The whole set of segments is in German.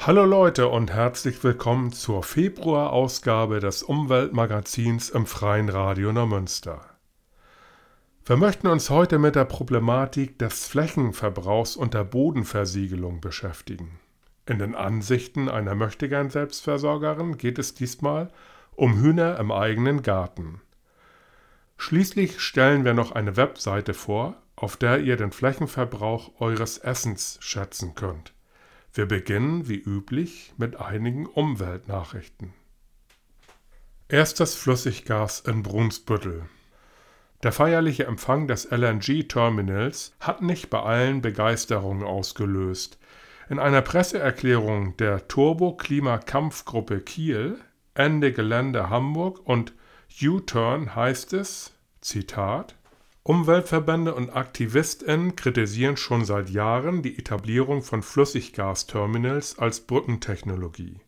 Hallo Leute und herzlich willkommen zur Februarausgabe des Umweltmagazins im Freien Radio Neumünster. Wir möchten uns heute mit der Problematik des Flächenverbrauchs und der Bodenversiegelung beschäftigen. In den Ansichten einer Möchtegern Selbstversorgerin geht es diesmal um Hühner im eigenen Garten. Schließlich stellen wir noch eine Webseite vor, auf der ihr den Flächenverbrauch eures Essens schätzen könnt. Wir beginnen wie üblich mit einigen Umweltnachrichten. Erstes Flüssiggas in Brunsbüttel. Der feierliche Empfang des LNG-Terminals hat nicht bei allen Begeisterung ausgelöst. In einer Presseerklärung der Turbo-Klima-Kampfgruppe Kiel, Ende Gelände Hamburg und U-Turn heißt es, Zitat, Umweltverbände und AktivistInnen kritisieren schon seit Jahren die Etablierung von Flüssiggasterminals als Brückentechnologie.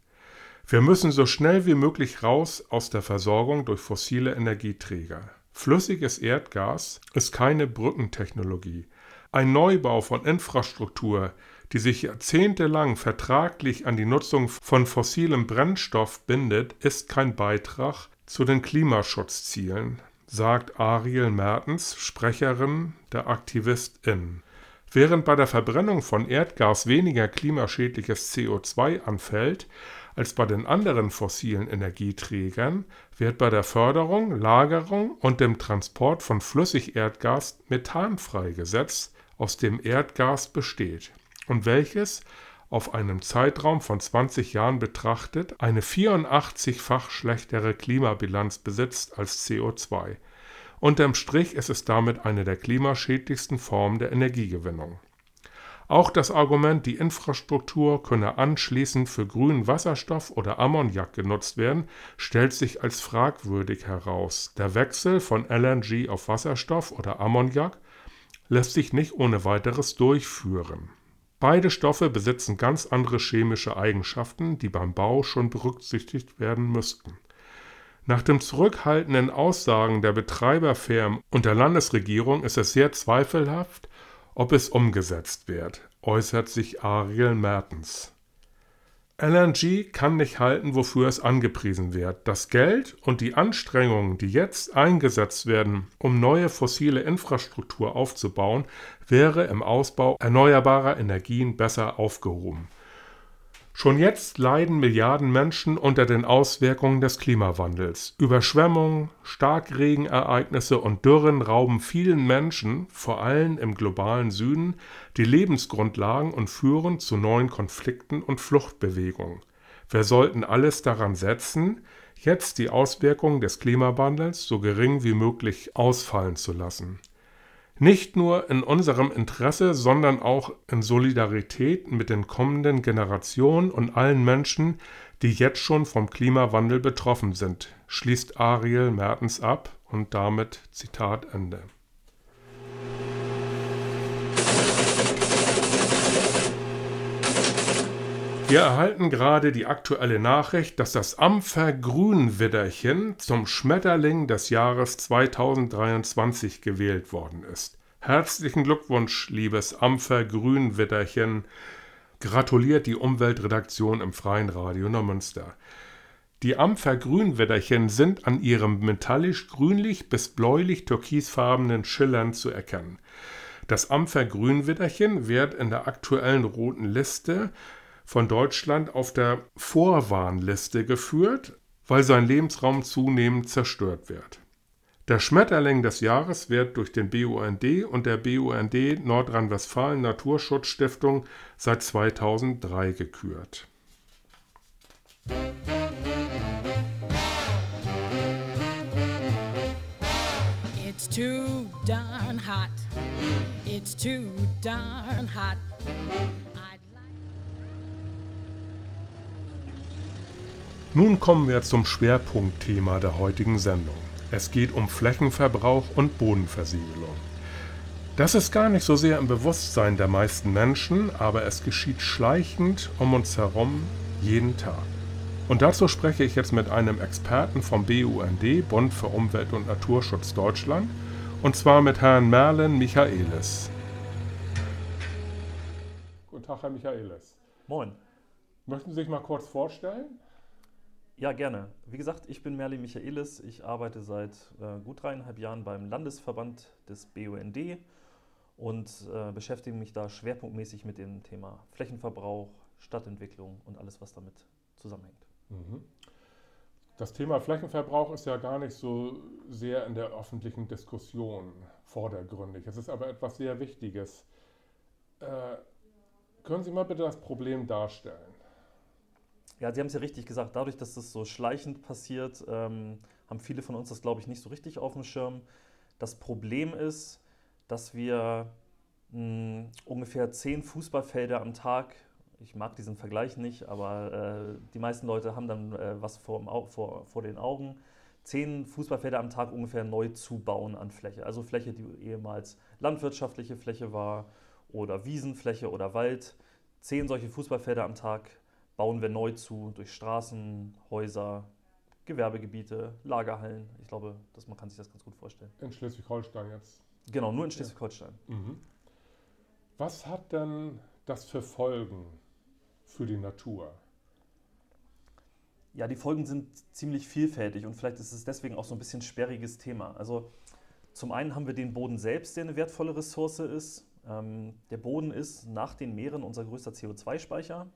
Wir müssen so schnell wie möglich raus aus der Versorgung durch fossile Energieträger. Flüssiges Erdgas ist keine Brückentechnologie. Ein Neubau von Infrastruktur, die sich jahrzehntelang vertraglich an die Nutzung von fossilem Brennstoff bindet, ist kein Beitrag zu den Klimaschutzzielen, sagt Ariel Mertens, Sprecherin der AktivistInnen. Während bei der Verbrennung von Erdgas weniger klimaschädliches CO2 anfällt als bei den anderen fossilen Energieträgern, wird bei der Förderung, Lagerung und dem Transport von Flüssigerdgas Methan freigesetzt, aus dem Erdgas besteht und welches auf einem Zeitraum von 20 Jahren betrachtet eine 84-fach schlechtere Klimabilanz besitzt als CO2. Unterm Strich ist es damit eine der klimaschädlichsten Formen der Energiegewinnung. Auch das Argument, die Infrastruktur könne anschließend für grünen Wasserstoff oder Ammoniak genutzt werden, stellt sich als fragwürdig heraus. Der Wechsel von LNG auf Wasserstoff oder Ammoniak lässt sich nicht ohne weiteres durchführen. Beide Stoffe besitzen ganz andere chemische Eigenschaften, die beim Bau schon berücksichtigt werden müssten. Nach den zurückhaltenden Aussagen der Betreiberfirmen und der Landesregierung ist es sehr zweifelhaft, ob es umgesetzt wird, äußert sich Ariel Mertens. LNG kann nicht halten, wofür es angepriesen wird. Das Geld und die Anstrengungen, die jetzt eingesetzt werden, um neue fossile Infrastruktur aufzubauen, wäre im Ausbau erneuerbarer Energien besser aufgehoben. Schon jetzt leiden Milliarden Menschen unter den Auswirkungen des Klimawandels. Überschwemmungen, Starkregenereignisse und Dürren rauben vielen Menschen, vor allem im globalen Süden, die Lebensgrundlagen und führen zu neuen Konflikten und Fluchtbewegungen. Wir sollten alles daran setzen, jetzt die Auswirkungen des Klimawandels so gering wie möglich ausfallen zu lassen. Nicht nur in unserem Interesse, sondern auch in Solidarität mit den kommenden Generationen und allen Menschen, die jetzt schon vom Klimawandel betroffen sind, schließt Ariel Mertens ab und damit Zitat Ende. Wir erhalten gerade die aktuelle Nachricht, dass das Ampfer-Grünwidderchen zum Schmetterling des Jahres 2023 gewählt worden ist. Herzlichen Glückwunsch, liebes Ampfer-Grünwidderchen. Gratuliert die Umweltredaktion im Freien Radio Neumünster. Die Ampfer-Grünwidderchen sind an ihrem metallisch-grünlich bis bläulich-türkisfarbenen Schillern zu erkennen. Das Ampfer-Grünwidderchen wird in der aktuellen roten Liste von Deutschland auf der Vorwarnliste geführt, weil sein Lebensraum zunehmend zerstört wird. Der Schmetterling des Jahres wird durch den BUND und der BUND Nordrhein-Westfalen Naturschutzstiftung seit 2003 gekürt. It's too darn hot. It's too darn hot. Nun kommen wir zum Schwerpunktthema der heutigen Sendung. Es geht um Flächenverbrauch und Bodenversiegelung. Das ist gar nicht so sehr im Bewusstsein der meisten Menschen, aber es geschieht schleichend um uns herum jeden Tag. Und dazu spreche ich jetzt mit einem Experten vom BUND, Bund für Umwelt und Naturschutz Deutschland, und zwar mit Herrn Merlin Michaelis. Guten Tag, Herr Michaelis. Moin. Möchten Sie sich mal kurz vorstellen? Ja, gerne. Wie gesagt, ich bin Merlin Michaelis. Ich arbeite seit äh, gut dreieinhalb Jahren beim Landesverband des BUND und äh, beschäftige mich da schwerpunktmäßig mit dem Thema Flächenverbrauch, Stadtentwicklung und alles, was damit zusammenhängt. Mhm. Das Thema Flächenverbrauch ist ja gar nicht so sehr in der öffentlichen Diskussion vordergründig. Es ist aber etwas sehr Wichtiges. Äh, können Sie mal bitte das Problem darstellen? Ja, Sie haben es ja richtig gesagt. Dadurch, dass das so schleichend passiert, ähm, haben viele von uns das, glaube ich, nicht so richtig auf dem Schirm. Das Problem ist, dass wir mh, hm, ungefähr zehn Fußballfelder am Tag ich mag diesen Vergleich nicht, aber äh, die meisten Leute haben dann äh, was vor, vor, vor den Augen. Zehn Fußballfelder am Tag ungefähr neu zu bauen an Fläche. Also Fläche, die ehemals landwirtschaftliche Fläche war oder Wiesenfläche oder Wald. Zehn solche Fußballfelder am Tag bauen wir neu zu durch Straßen, Häuser, Gewerbegebiete, Lagerhallen. Ich glaube, dass man kann sich das ganz gut vorstellen. In Schleswig-Holstein jetzt? Genau, nur in Schleswig-Holstein. Mhm. Was hat denn das für Folgen für die Natur? Ja, die Folgen sind ziemlich vielfältig und vielleicht ist es deswegen auch so ein bisschen sperriges Thema. Also zum einen haben wir den Boden selbst, der eine wertvolle Ressource ist. Ähm, der Boden ist nach den Meeren unser größter CO2-Speicher.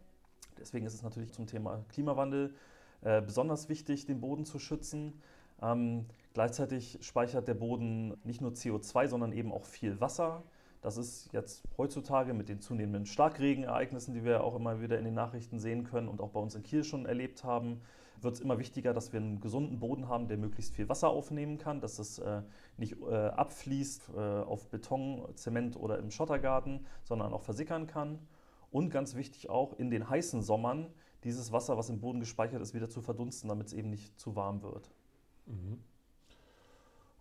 Deswegen ist es natürlich zum Thema Klimawandel äh, besonders wichtig, den Boden zu schützen. Ähm, gleichzeitig speichert der Boden nicht nur CO2, sondern eben auch viel Wasser. Das ist jetzt heutzutage mit den zunehmenden Starkregenereignissen, die wir auch immer wieder in den Nachrichten sehen können und auch bei uns in Kiel schon erlebt haben, wird es immer wichtiger, dass wir einen gesunden Boden haben, der möglichst viel Wasser aufnehmen kann, dass es äh, nicht äh, abfließt äh, auf Beton, Zement oder im Schottergarten, sondern auch versickern kann. Und ganz wichtig auch, in den heißen Sommern dieses Wasser, was im Boden gespeichert ist, wieder zu verdunsten, damit es eben nicht zu warm wird. Mhm.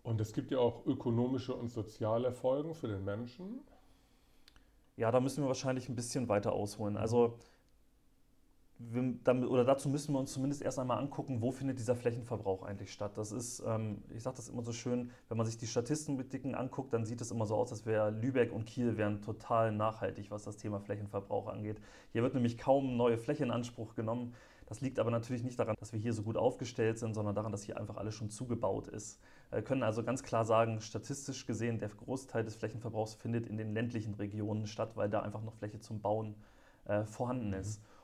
Und es gibt ja auch ökonomische und soziale Folgen für den Menschen. Ja, da müssen wir wahrscheinlich ein bisschen weiter ausholen. Also wir, damit, oder dazu müssen wir uns zumindest erst einmal angucken, wo findet dieser Flächenverbrauch eigentlich statt. Das ist, ähm, ich sage das immer so schön, wenn man sich die Statistiken anguckt, dann sieht es immer so aus, als wäre Lübeck und Kiel wären total nachhaltig, was das Thema Flächenverbrauch angeht. Hier wird nämlich kaum neue Fläche in Anspruch genommen. Das liegt aber natürlich nicht daran, dass wir hier so gut aufgestellt sind, sondern daran, dass hier einfach alles schon zugebaut ist. Wir können also ganz klar sagen, statistisch gesehen, der Großteil des Flächenverbrauchs findet in den ländlichen Regionen statt, weil da einfach noch Fläche zum Bauen äh, vorhanden mhm.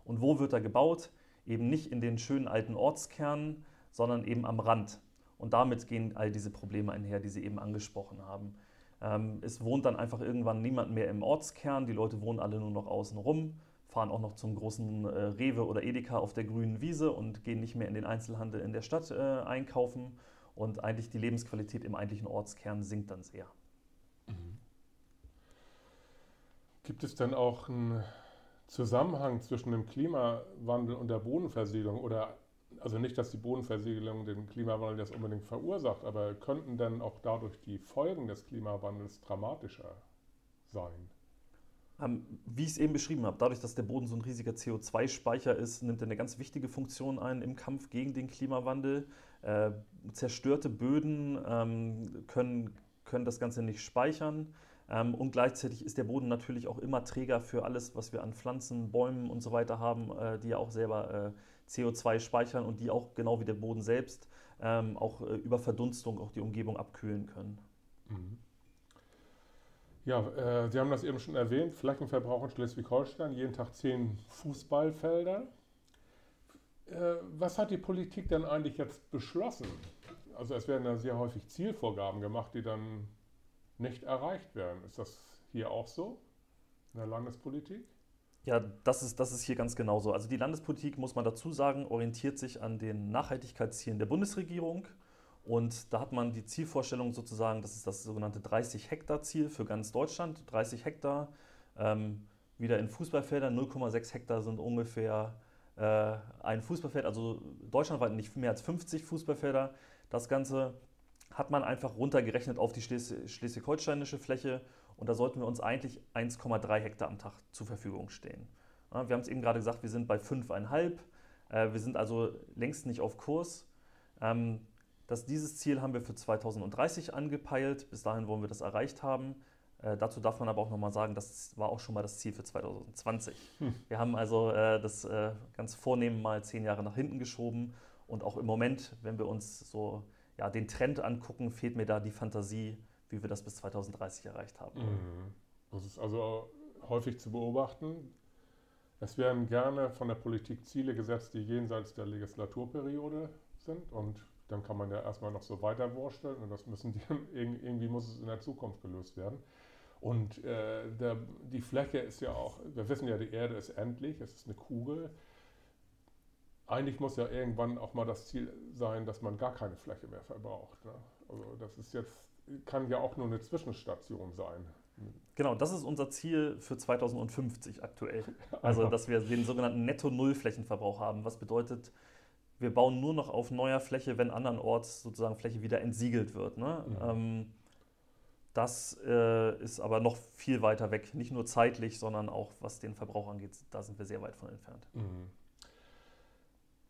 Und wo wird er gebaut? Eben nicht in den schönen alten Ortskernen, sondern eben am Rand. Und damit gehen all diese Probleme einher, die Sie eben angesprochen haben. Ähm, es wohnt dann einfach irgendwann niemand mehr im Ortskern, die Leute wohnen alle nur noch außen rum fahren auch noch zum großen äh, Rewe oder Edeka auf der grünen Wiese und gehen nicht mehr in den Einzelhandel in der Stadt äh, einkaufen. Und eigentlich die Lebensqualität im eigentlichen Ortskern sinkt dann sehr. Mhm. Gibt es denn auch einen Zusammenhang zwischen dem Klimawandel und der Bodenversiegelung? Oder also nicht, dass die Bodenversiegelung den Klimawandel jetzt unbedingt verursacht, aber könnten denn auch dadurch die Folgen des Klimawandels dramatischer sein? Ähm, wie ich es eben beschrieben habe, dadurch, dass der Boden so ein riesiger CO2-Speicher ist, nimmt er eine ganz wichtige Funktion ein im Kampf gegen den Klimawandel. Äh, zerstörte Böden ähm, können, können das Ganze nicht speichern. Ähm, und gleichzeitig ist der Boden natürlich auch immer Träger für alles, was wir an Pflanzen, Bäumen und so weiter haben, äh, die ja auch selber äh, CO2 speichern und die auch genau wie der Boden selbst ähm, auch äh, über Verdunstung auch die Umgebung abkühlen können. Mhm. Ja, äh, Sie haben das eben schon erwähnt, Flächenverbrauch in Schleswig-Holstein, jeden Tag zehn Fußballfelder. Was hat die Politik denn eigentlich jetzt beschlossen? Also es werden ja sehr häufig Zielvorgaben gemacht, die dann nicht erreicht werden. Ist das hier auch so in der Landespolitik? Ja, das ist, das ist hier ganz genauso. Also die Landespolitik, muss man dazu sagen, orientiert sich an den Nachhaltigkeitszielen der Bundesregierung. Und da hat man die Zielvorstellung sozusagen, das ist das sogenannte 30-Hektar-Ziel für ganz Deutschland. 30 Hektar, ähm, wieder in Fußballfeldern, 0,6 Hektar sind ungefähr äh, ein Fußballfeld, also deutschlandweit nicht mehr als 50 Fußballfelder. Das Ganze hat man einfach runtergerechnet auf die schleswig-holsteinische Fläche und da sollten wir uns eigentlich 1,3 Hektar am Tag zur Verfügung stehen. Ja, wir haben es eben gerade gesagt, wir sind bei 5,5. Äh, wir sind also längst nicht auf Kurs. Ähm, das, dieses Ziel haben wir für 2030 angepeilt. Bis dahin wollen wir das erreicht haben. Äh, dazu darf man aber auch nochmal sagen, das war auch schon mal das Ziel für 2020. Hm. Wir haben also äh, das äh, ganz vornehm mal zehn Jahre nach hinten geschoben und auch im Moment, wenn wir uns so ja, den Trend angucken, fehlt mir da die Fantasie, wie wir das bis 2030 erreicht haben. Mhm. Das ist also häufig zu beobachten. Es werden gerne von der Politik Ziele gesetzt, die jenseits der Legislaturperiode sind und dann kann man ja erstmal noch so weiter vorstellen und das müssen die, irgendwie muss es in der Zukunft gelöst werden. Und äh, der, die Fläche ist ja auch, wir wissen ja, die Erde ist endlich, es ist eine Kugel. Eigentlich muss ja irgendwann auch mal das Ziel sein, dass man gar keine Fläche mehr verbraucht. Ne? Also das ist jetzt, kann ja auch nur eine Zwischenstation sein. Genau, das ist unser Ziel für 2050 aktuell. Also, dass wir den sogenannten Netto-Null-Flächenverbrauch haben. Was bedeutet, wir bauen nur noch auf neuer Fläche, wenn andernorts sozusagen Fläche wieder entsiegelt wird. Ne? Mhm. Ähm, das äh, ist aber noch viel weiter weg, nicht nur zeitlich, sondern auch was den Verbrauch angeht. Da sind wir sehr weit von entfernt. Mhm.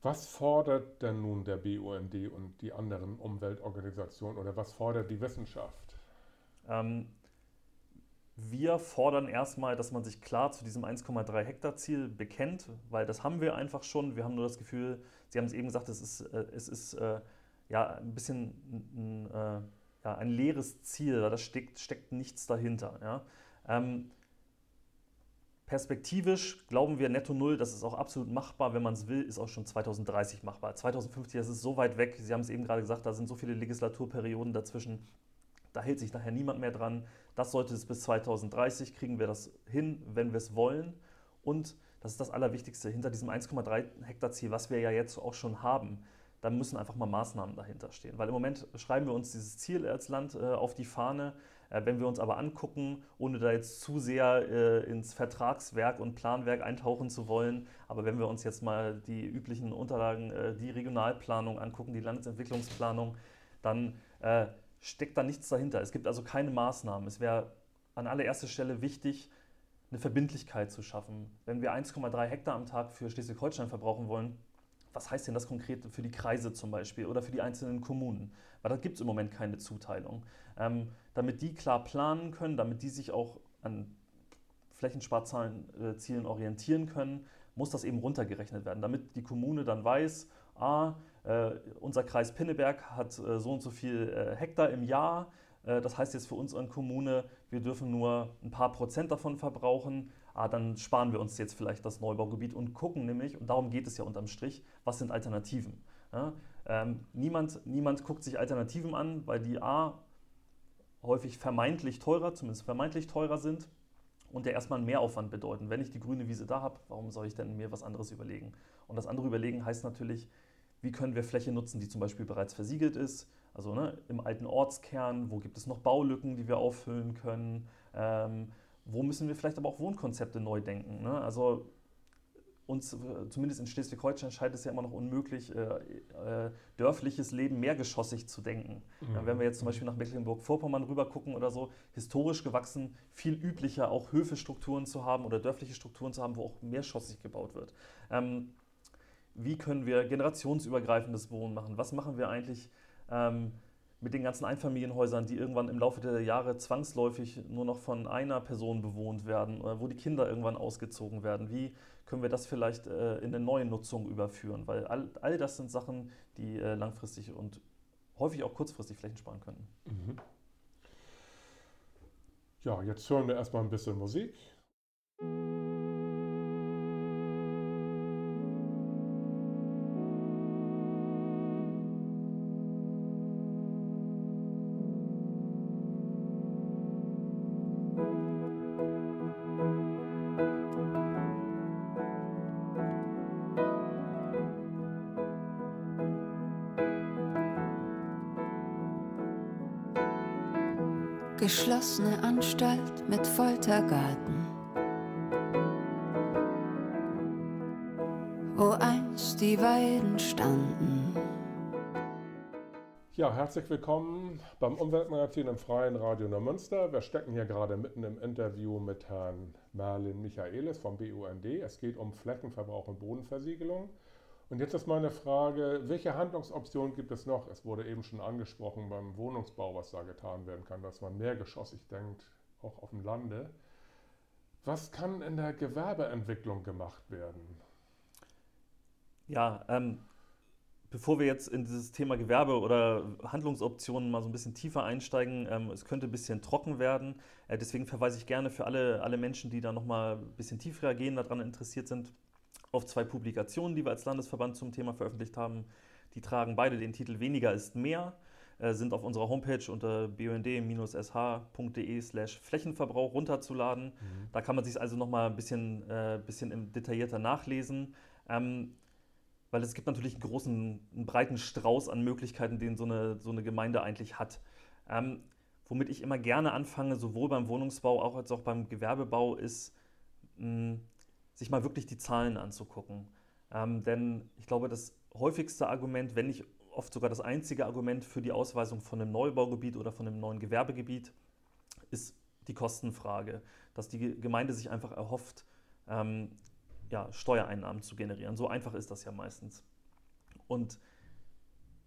Was fordert denn nun der BUND und die anderen Umweltorganisationen oder was fordert die Wissenschaft? Ähm, wir fordern erstmal, dass man sich klar zu diesem 1,3 Hektar Ziel bekennt, weil das haben wir einfach schon. Wir haben nur das Gefühl, Sie haben es eben gesagt, es ist, äh, es ist äh, ja ein bisschen ein, äh, ja, ein leeres Ziel, da steckt, steckt nichts dahinter. Ja. Ähm, perspektivisch glauben wir netto null, das ist auch absolut machbar, wenn man es will, ist auch schon 2030 machbar. 2050, das ist so weit weg, Sie haben es eben gerade gesagt, da sind so viele Legislaturperioden dazwischen. Da hält sich nachher niemand mehr dran. Das sollte es bis 2030 kriegen wir das hin, wenn wir es wollen. Und das ist das Allerwichtigste hinter diesem 1,3 Hektar Ziel, was wir ja jetzt auch schon haben. Da müssen einfach mal Maßnahmen dahinter stehen. Weil im Moment schreiben wir uns dieses Ziel als Land äh, auf die Fahne. Äh, wenn wir uns aber angucken, ohne da jetzt zu sehr äh, ins Vertragswerk und Planwerk eintauchen zu wollen, aber wenn wir uns jetzt mal die üblichen Unterlagen, äh, die Regionalplanung angucken, die Landesentwicklungsplanung, dann steckt da nichts dahinter. Es gibt also keine Maßnahmen. Es wäre an allererster Stelle wichtig, eine Verbindlichkeit zu schaffen. Wenn wir 1,3 Hektar am Tag für Schleswig-Holstein verbrauchen wollen, was heißt denn das konkret für die Kreise zum Beispiel oder für die einzelnen Kommunen? Weil da gibt es im Moment keine Zuteilung. Ähm, damit die klar planen können, damit die sich auch an Flächensparzielen orientieren können, muss das eben runtergerechnet werden, damit die Kommune dann weiß, ah, äh, unser Kreis Pinneberg hat äh, so und so viel äh, Hektar im Jahr. Äh, das heißt jetzt für uns an Kommune, wir dürfen nur ein paar Prozent davon verbrauchen. Ah, dann sparen wir uns jetzt vielleicht das Neubaugebiet und gucken nämlich, und darum geht es ja unterm Strich, was sind Alternativen. Ja? Ähm, niemand, niemand guckt sich Alternativen an, weil die A häufig vermeintlich teurer, zumindest vermeintlich teurer sind und der erstmal einen Mehraufwand bedeuten. Wenn ich die grüne Wiese da habe, warum soll ich denn mir was anderes überlegen? Und das andere Überlegen heißt natürlich, wie können wir Fläche nutzen, die zum Beispiel bereits versiegelt ist, also ne, im alten Ortskern, wo gibt es noch Baulücken, die wir auffüllen können, ähm, wo müssen wir vielleicht aber auch Wohnkonzepte neu denken. Ne? Also uns, zumindest in Schleswig-Holstein, scheint es ja immer noch unmöglich, äh, äh, dörfliches Leben mehrgeschossig zu denken. Mhm. Ja, wenn wir jetzt zum Beispiel nach Mecklenburg-Vorpommern rüber gucken oder so, historisch gewachsen, viel üblicher auch Höfestrukturen zu haben oder dörfliche Strukturen zu haben, wo auch mehrschossig gebaut wird. Ähm, wie können wir generationsübergreifendes Wohnen machen? Was machen wir eigentlich ähm, mit den ganzen Einfamilienhäusern, die irgendwann im Laufe der Jahre zwangsläufig nur noch von einer Person bewohnt werden, oder wo die Kinder irgendwann ausgezogen werden? Wie können wir das vielleicht äh, in eine neue Nutzung überführen? Weil all, all das sind Sachen, die äh, langfristig und häufig auch kurzfristig Flächen sparen könnten. Mhm. Ja, jetzt hören wir erstmal ein bisschen Musik. Geschlossene Anstalt mit Foltergarten, wo einst die Weiden standen. Ja, herzlich willkommen beim Umweltmagazin im Freien Radio Neumünster. Wir stecken hier gerade mitten im Interview mit Herrn Merlin Michaelis vom BUND. Es geht um Flächenverbrauch und Bodenversiegelung. Und jetzt ist meine Frage, welche Handlungsoptionen gibt es noch? Es wurde eben schon angesprochen beim Wohnungsbau, was da getan werden kann, dass man mehrgeschossig denkt. auch auf dem Lande. Was kann in der Gewerbeentwicklung gemacht werden? Ja, ähm, bevor wir jetzt in dieses Thema Gewerbe oder Handlungsoptionen mal so ein bisschen tiefer einsteigen, ähm, es könnte ein bisschen trocken werden. Äh, deswegen verweise ich gerne für alle, alle Menschen, die da nochmal ein bisschen tiefer gehen, daran interessiert sind, auf zwei Publikationen, die wir als Landesverband zum Thema veröffentlicht haben. Die tragen beide den Titel Weniger ist mehr, äh, sind auf unserer Homepage unter bund-sh.de slash Flächenverbrauch runterzuladen. Mhm. Da kann man sich also nochmal ein bisschen, äh, bisschen detaillierter nachlesen. Ähm, weil es gibt natürlich einen großen, einen breiten Strauß an Möglichkeiten, den so eine, so eine Gemeinde eigentlich hat. Ähm, womit ich immer gerne anfange, sowohl beim Wohnungsbau auch als auch beim Gewerbebau, ist, mh, sich mal wirklich die Zahlen anzugucken. Ähm, denn ich glaube, das häufigste Argument, wenn nicht oft sogar das einzige Argument für die Ausweisung von einem Neubaugebiet oder von einem neuen Gewerbegebiet, ist die Kostenfrage, dass die Gemeinde sich einfach erhofft, ähm, ja, Steuereinnahmen zu generieren. So einfach ist das ja meistens. Und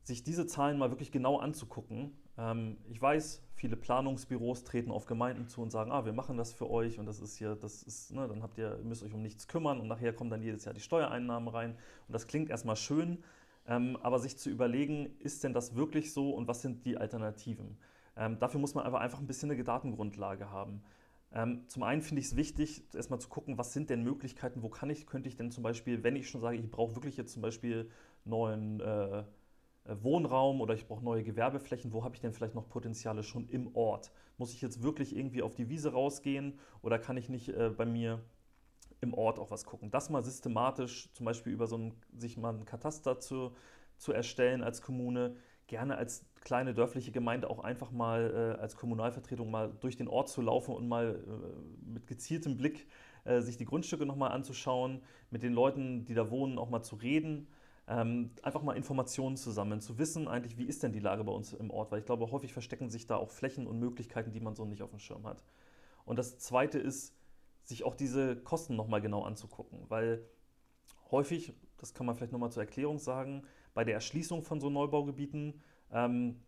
sich diese Zahlen mal wirklich genau anzugucken. Ähm, ich weiß, viele Planungsbüros treten auf Gemeinden zu und sagen, ah, wir machen das für euch und das ist hier, das ist, ne, dann habt ihr, müsst euch um nichts kümmern und nachher kommen dann jedes Jahr die Steuereinnahmen rein. Und das klingt erstmal schön, ähm, aber sich zu überlegen, ist denn das wirklich so und was sind die Alternativen? Ähm, dafür muss man aber einfach ein bisschen eine Datengrundlage haben. Ähm, zum einen finde ich es wichtig, erstmal zu gucken, was sind denn Möglichkeiten, wo kann ich, könnte ich denn zum Beispiel, wenn ich schon sage, ich brauche wirklich jetzt zum Beispiel neuen äh, Wohnraum oder ich brauche neue Gewerbeflächen, wo habe ich denn vielleicht noch Potenziale schon im Ort? Muss ich jetzt wirklich irgendwie auf die Wiese rausgehen oder kann ich nicht äh, bei mir im Ort auch was gucken? Das mal systematisch, zum Beispiel über so einen, sich mal einen Kataster zu, zu erstellen als Kommune, gerne als kleine dörfliche Gemeinde auch einfach mal äh, als Kommunalvertretung mal durch den Ort zu laufen und mal äh, mit gezieltem Blick äh, sich die Grundstücke nochmal anzuschauen, mit den Leuten, die da wohnen, auch mal zu reden. Ähm, einfach mal Informationen zu sammeln, zu wissen eigentlich, wie ist denn die Lage bei uns im Ort, weil ich glaube, häufig verstecken sich da auch Flächen und Möglichkeiten, die man so nicht auf dem Schirm hat. Und das Zweite ist, sich auch diese Kosten nochmal genau anzugucken, weil häufig, das kann man vielleicht nochmal zur Erklärung sagen, bei der Erschließung von so Neubaugebieten ähm,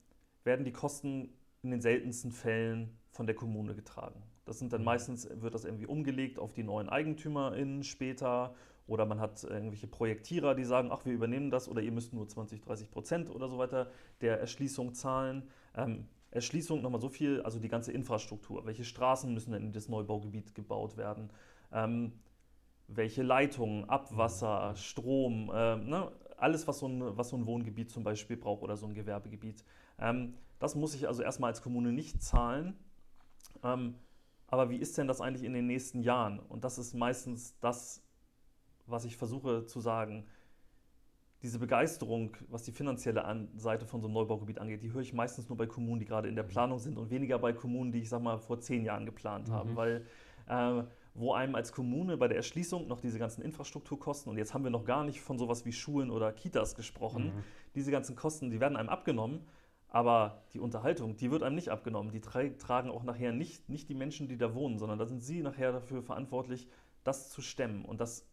werden die Kosten in den seltensten Fällen von der Kommune getragen. Das sind dann mhm. meistens, wird das irgendwie umgelegt auf die neuen EigentümerInnen später oder man hat irgendwelche Projektierer, die sagen, ach, wir übernehmen das oder ihr müsst nur 20, 30 Prozent oder so weiter der Erschließung zahlen. Ähm, Erschließung nochmal so viel, also die ganze Infrastruktur. Welche Straßen müssen denn in das Neubaugebiet gebaut werden? Ähm, welche Leitungen, Abwasser. Strom, äh, ne? alles, was so, ein, was so ein Wohngebiet zum Beispiel braucht oder so ein Gewerbegebiet. Ähm, das muss ich also erstmal als Kommune nicht zahlen. Ähm, aber wie ist denn das eigentlich in den nächsten Jahren? Und das ist meistens das, was ich versuche zu sagen. Diese Begeisterung, was die finanzielle Seite von so einem Neubaugebiet angeht, die höre ich meistens nur bei Kommunen, die gerade in der mhm. Planung sind und weniger bei Kommunen, die ich sag mal vor zehn Jahren geplant mhm. haben. Weil äh, wo einem als Kommune bei der Erschließung noch diese ganzen Infrastrukturkosten, und jetzt haben wir noch gar nicht von sowas wie Schulen oder Kitas gesprochen, mhm. diese ganzen Kosten, die werden einem abgenommen, aber die Unterhaltung, die wird einem nicht abgenommen. Die tragen auch nachher nicht, nicht die Menschen, die da wohnen, sondern da sind sie nachher dafür verantwortlich, das zu stemmen. Und das,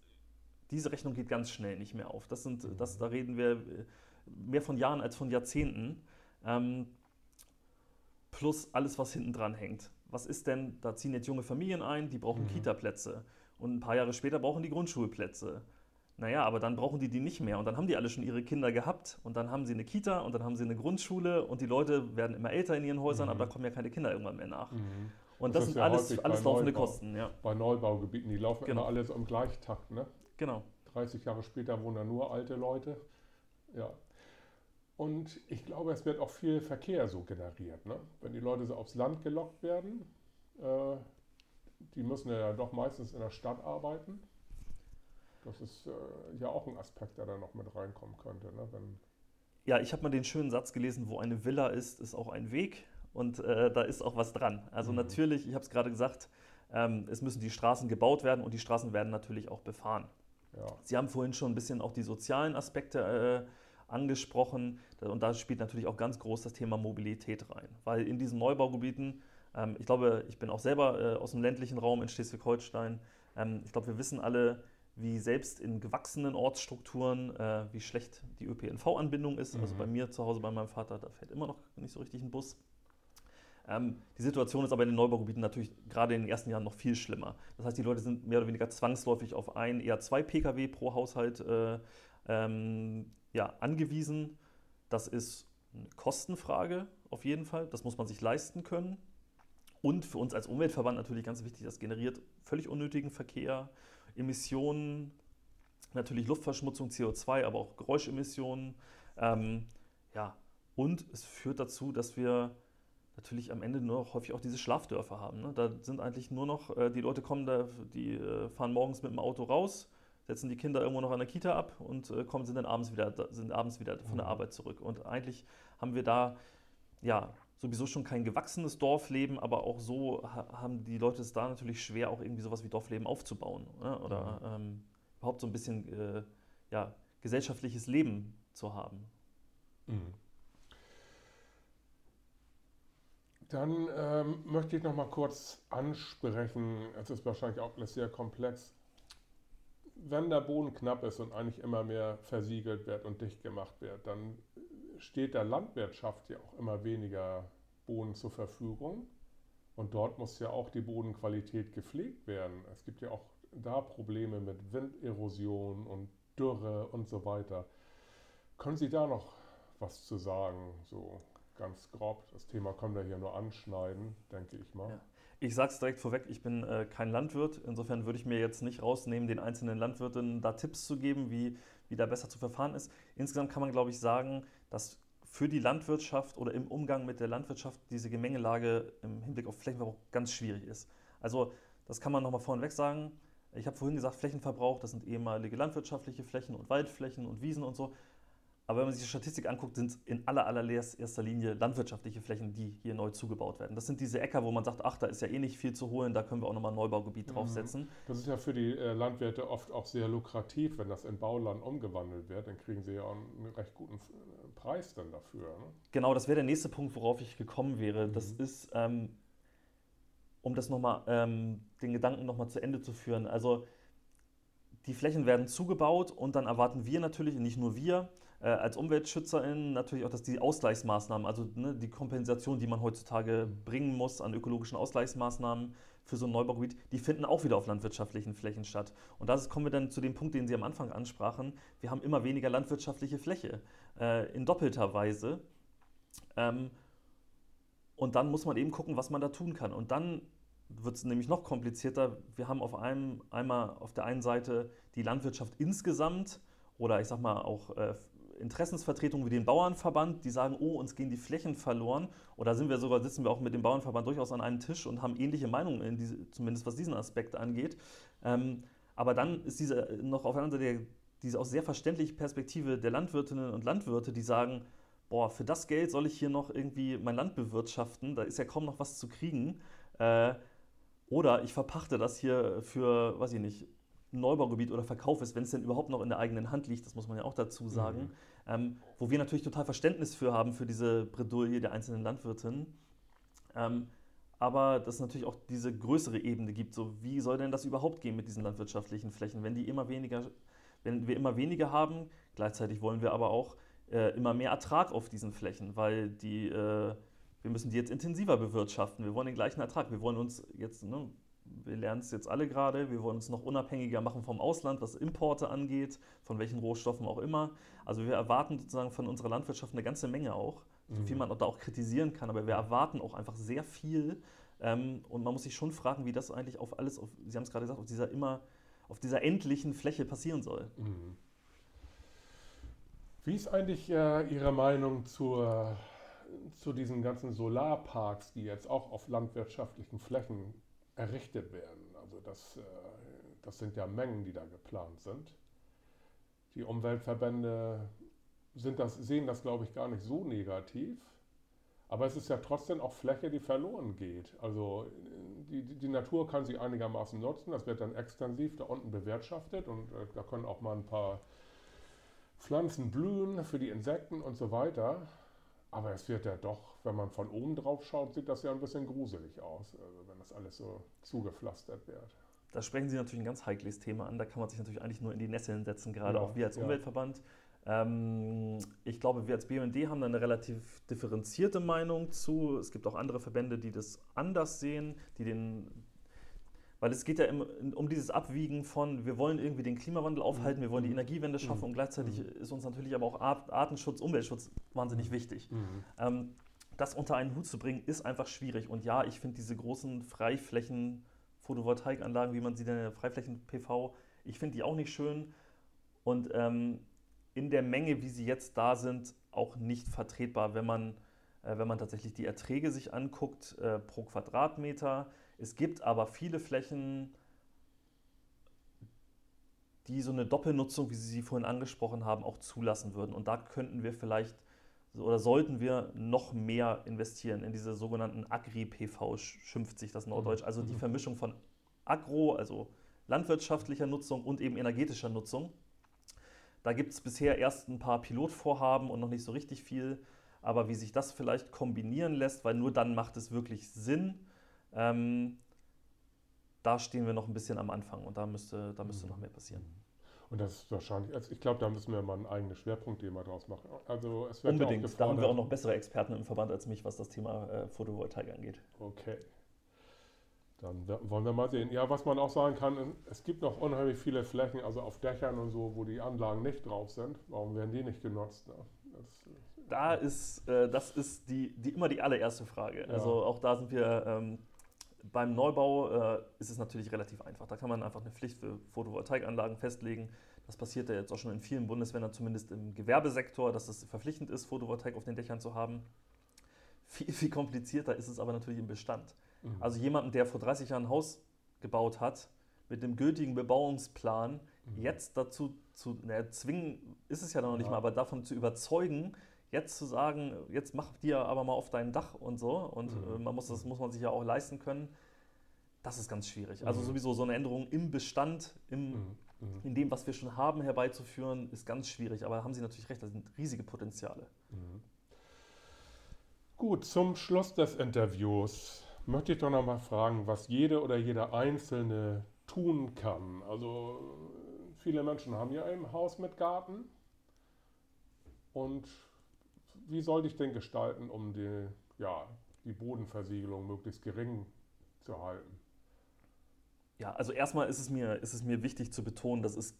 diese Rechnung geht ganz schnell nicht mehr auf. Das sind, mhm. das, da reden wir äh, mehr von Jahren als von Jahrzehnten. Ähm, plus alles, was hinten dran hängt was ist denn, da ziehen jetzt junge Familien ein, die brauchen mhm. Kita-Plätze. Und ein paar Jahre später brauchen die Grundschulplätze. Naja, aber dann brauchen die die nicht mehr. Und dann haben die alle schon ihre Kinder gehabt. Und dann haben sie eine Kita und dann haben sie eine Grundschule. Und die Leute werden immer älter in ihren Häusern, mhm. aber da kommen ja keine Kinder irgendwann mehr nach. Mhm. Und das, das sind ja alles, alles laufende Neubau, Kosten. Ja. Bei Neubaugebieten, die laufen genau. immer alles im Gleichtakt. Ne? Genau. 30 Jahre später wohnen da nur alte Leute. Ja. Und ich glaube, es wird auch viel Verkehr so generiert. Ne? Wenn die Leute so aufs Land gelockt werden, äh, die müssen ja doch meistens in der Stadt arbeiten. Das ist äh, ja auch ein Aspekt, der da noch mit reinkommen könnte. Ne? Ja, ich habe mal den schönen Satz gelesen, wo eine Villa ist, ist auch ein Weg. Und äh, da ist auch was dran. Also mhm. natürlich, ich habe es gerade gesagt, ähm, es müssen die Straßen gebaut werden und die Straßen werden natürlich auch befahren. Ja. Sie haben vorhin schon ein bisschen auch die sozialen Aspekte äh, angesprochen. Und da spielt natürlich auch ganz groß das Thema Mobilität rein. Weil in diesen Neubaugebieten, ähm, ich glaube, ich bin auch selber äh, aus dem ländlichen Raum in Schleswig-Holstein, ähm, ich glaube, wir wissen alle, wie selbst in gewachsenen Ortsstrukturen, äh, wie schlecht die ÖPNV-Anbindung ist. Also mhm. Also bei mir zu Hause, bei meinem Vater, da fährt immer noch nicht so richtig ein Bus. Ähm, die Situation ist aber in den Neubaugebieten natürlich gerade in den ersten Jahren noch viel schlimmer. Das heißt, die Leute sind mehr oder weniger zwangsläufig auf ein, eher zwei Pkw pro Haushalt äh, ähm, ja, angewiesen. Das ist eine Kostenfrage auf jeden Fall. Das muss man sich leisten können. Und für uns als Umweltverband natürlich ganz wichtig, das generiert völlig unnötigen Verkehr, Emissionen, natürlich Luftverschmutzung, CO2, aber auch Geräuschemissionen. Ähm, ja, und es führt dazu, dass wir natürlich am Ende nur noch häufig auch diese Schlafdörfer haben. Ne? Da sind eigentlich nur noch, äh, die Leute kommen da, die äh, fahren morgens mit dem Auto raus, setzen die Kinder irgendwo noch an der Kita ab und äh, kommen, sind dann abends wieder, sind abends wieder von der mhm. Arbeit zurück. Und eigentlich haben wir da ja sowieso schon kein gewachsenes Dorfleben, aber auch so haben die Leute es da natürlich schwer, auch irgendwie sowas wie Dorfleben aufzubauen ne? oder mhm. ähm, überhaupt so ein bisschen äh, ja, gesellschaftliches Leben zu haben. Mhm. Dann ähm, möchte ich noch mal kurz ansprechen, es ist wahrscheinlich auch sehr komplex, wenn der Boden knapp ist und eigentlich immer mehr versiegelt wird und dicht gemacht wird, dann steht der Landwirtschaft ja auch immer weniger Boden zur Verfügung. Und dort muss ja auch die Bodenqualität gepflegt werden. Es gibt ja auch da Probleme mit Winderosion und Dürre und so weiter. Können Sie da noch was zu sagen, so ganz grob? Das Thema können wir hier nur anschneiden, denke ich mal. Ja. Ich sage es direkt vorweg, ich bin äh, kein Landwirt. Insofern würde ich mir jetzt nicht rausnehmen, den einzelnen Landwirten da Tipps zu geben, wie, wie da besser zu verfahren ist. Insgesamt kann man, glaube ich, sagen, dass für die Landwirtschaft oder im Umgang mit der Landwirtschaft diese Gemengelage im Hinblick auf Flächenverbrauch ganz schwierig ist. Also das kann man nochmal vorneweg sagen. Ich habe vorhin gesagt, Flächenverbrauch, das sind ehemalige landwirtschaftliche Flächen und Waldflächen und Wiesen und so. Aber wenn man sich die Statistik anguckt, sind es in aller, allererster Linie landwirtschaftliche Flächen, die hier neu zugebaut werden. Das sind diese Äcker, wo man sagt, ach, da ist ja eh nicht viel zu holen, da können wir auch nochmal ein Neubaugebiet mhm. draufsetzen. Das ist ja für die äh, Landwirte oft auch sehr lukrativ, wenn das in Bauland umgewandelt wird, dann kriegen sie ja auch einen recht guten äh, Preis dann dafür. Ne? Genau, das wäre der nächste Punkt, worauf ich gekommen wäre. Mhm. Das ist, ähm, um das nochmal, ähm, den Gedanken nochmal zu Ende zu führen. Also die Flächen werden zugebaut und dann erwarten wir natürlich, nicht nur wir, äh, als UmweltschützerInnen natürlich auch, dass die Ausgleichsmaßnahmen, also ne, die Kompensation, die man heutzutage bringen muss an ökologischen Ausgleichsmaßnahmen für so ein Neubaugebiet, die finden auch wieder auf landwirtschaftlichen Flächen statt. Und da kommen wir dann zu dem Punkt, den Sie am Anfang ansprachen. Wir haben immer weniger landwirtschaftliche Fläche äh, in doppelter Weise. Ähm, und dann muss man eben gucken, was man da tun kann. Und dann wird es nämlich noch komplizierter. Wir haben auf einem, einmal auf der einen Seite die Landwirtschaft insgesamt oder ich sag mal auch äh, Interessensvertretungen wie den Bauernverband, die sagen, oh, uns gehen die Flächen verloren. Oder sind wir sogar, sitzen wir auch mit dem Bauernverband durchaus an einem Tisch und haben ähnliche Meinungen, diese, zumindest was diesen Aspekt angeht. Ähm, aber dann ist diese noch auf der anderen Seite diese auch sehr verständliche Perspektive der Landwirtinnen und Landwirte, die sagen, boah, für das Geld soll ich hier noch irgendwie mein Land bewirtschaften, da ist ja kaum noch was zu kriegen. Äh, oder ich verpachte das hier für, weiß ich nicht, Neubaugebiet oder Verkauf ist, wenn es denn überhaupt noch in der eigenen Hand liegt, das muss man ja auch dazu sagen, mhm. Ähm, wo wir natürlich total Verständnis für haben, für diese Bredouille der einzelnen Landwirtinnen. Ähm, aber dass es natürlich auch diese größere Ebene gibt, so wie soll denn das überhaupt gehen mit diesen landwirtschaftlichen Flächen, wenn die immer weniger, wenn wir immer weniger haben, gleichzeitig wollen wir aber auch äh, immer mehr Ertrag auf diesen Flächen, weil die äh, wir müssen die jetzt intensiver bewirtschaften. Wir wollen den gleichen Ertrag. Wir wollen uns jetzt, ne, wir lernen es jetzt alle gerade, wir wollen uns noch unabhängiger machen vom Ausland, was Importe angeht, von welchen Rohstoffen auch immer. Also wir erwarten sozusagen von unserer Landwirtschaft eine ganze Menge auch, so viel mhm. man da auch kritisieren kann, aber wir erwarten auch einfach sehr viel. Ähm, und man muss sich schon fragen, wie das eigentlich auf alles, auf, Sie haben es gerade gesagt, auf dieser immer, auf dieser endlichen Fläche passieren soll. Mhm. Wie ist eigentlich äh, Ihre Meinung zur zu diesen ganzen Solarparks, die jetzt auch auf landwirtschaftlichen Flächen errichtet werden. Also das, äh, das sind ja Mengen, die da geplant sind. Die Umweltverbände sind das, sehen das, glaube ich, gar nicht so negativ. Aber es ist ja trotzdem auch Fläche, die verloren geht. Also die, die Natur kann sie einigermaßen nutzen. Das wird dann extensiv da unten bewirtschaftet und äh, da können auch mal ein paar Pflanzen blühen für die Insekten und so weiter. Aber es wird ja doch, wenn man von oben drauf schaut, sieht das ja ein bisschen gruselig aus, also wenn das alles so zugepflastert wird. Da sprechen Sie natürlich ein ganz heikles Thema an. Da kann man sich natürlich eigentlich nur in die Nesseln setzen, gerade ja, auch wir als ja. Umweltverband. Ähm, ich glaube, wir als BUND haben da eine relativ differenzierte Meinung zu. Es gibt auch andere Verbände, die das anders sehen, die den weil es geht ja um dieses Abwiegen von, wir wollen irgendwie den Klimawandel aufhalten, wir wollen die mhm. Energiewende schaffen mhm. und gleichzeitig ist uns natürlich aber auch Artenschutz, Umweltschutz wahnsinnig wichtig. Mhm. Ähm, das unter einen Hut zu bringen, ist einfach schwierig. Und ja, ich finde diese großen Freiflächen, Photovoltaikanlagen, wie man sie denn, Freiflächen-PV, ich finde die auch nicht schön. Und ähm, in der Menge, wie sie jetzt da sind, auch nicht vertretbar, wenn man, äh, wenn man tatsächlich die Erträge sich anguckt äh, pro Quadratmeter. Es gibt aber viele Flächen, die so eine Doppelnutzung, wie Sie sie vorhin angesprochen haben, auch zulassen würden. Und da könnten wir vielleicht oder sollten wir noch mehr investieren in diese sogenannten Agri-PV, schimpft sich das Norddeutsch. Also die mhm. Vermischung von Agro, also landwirtschaftlicher Nutzung und eben energetischer Nutzung. Da gibt es bisher erst ein paar Pilotvorhaben und noch nicht so richtig viel. Aber wie sich das vielleicht kombinieren lässt, weil nur dann macht es wirklich Sinn, ähm, da stehen wir noch ein bisschen am Anfang und da müsste, da müsste mhm. noch mehr passieren. Und das ist wahrscheinlich, also ich glaube, da müssen wir mal ein eigenes Schwerpunktthema draus machen. Also es wird Unbedingt, da haben wir auch noch bessere Experten im Verband als mich, was das Thema äh, Photovoltaik angeht. Okay. Dann wollen wir mal sehen. Ja, was man auch sagen kann, es gibt noch unheimlich viele Flächen, also auf Dächern und so, wo die Anlagen nicht drauf sind. Warum werden die nicht genutzt? Ne? Das, da ist, äh, das ist die, die, immer die allererste Frage. Ja. Also auch da sind wir ähm, beim Neubau äh, ist es natürlich relativ einfach. Da kann man einfach eine Pflicht für Photovoltaikanlagen festlegen. Das passiert ja jetzt auch schon in vielen Bundesländern, zumindest im Gewerbesektor, dass es verpflichtend ist, Photovoltaik auf den Dächern zu haben. Viel, viel komplizierter ist es aber natürlich im Bestand. Mhm. Also jemanden, der vor 30 Jahren ein Haus gebaut hat, mit dem gültigen Bebauungsplan, mhm. jetzt dazu zu naja, zwingen, ist es ja noch nicht ja. mal, aber davon zu überzeugen, jetzt zu sagen, jetzt mach dir aber mal auf dein Dach und so, und mhm. Äh, man muss, das muss man sich ja auch leisten können, das ist ganz schwierig. Also mhm. sowieso so eine Änderung im Bestand, im, mhm. mhm. in dem, was wir schon haben, herbeizuführen, ist ganz schwierig. Aber da haben Sie natürlich recht, das sind riesige Potenziale. Gut, zum Schluss des Interviews möchte ich doch noch mal fragen, was jede oder jeder Einzelne tun kann. Also viele Menschen haben ja ein Haus mit Garten und wie soll ich denn gestalten, um die, ja, die Bodenversiegelung möglichst gering zu halten? Ja, also erstmal ist es mir, ist es mir wichtig zu betonen, dass es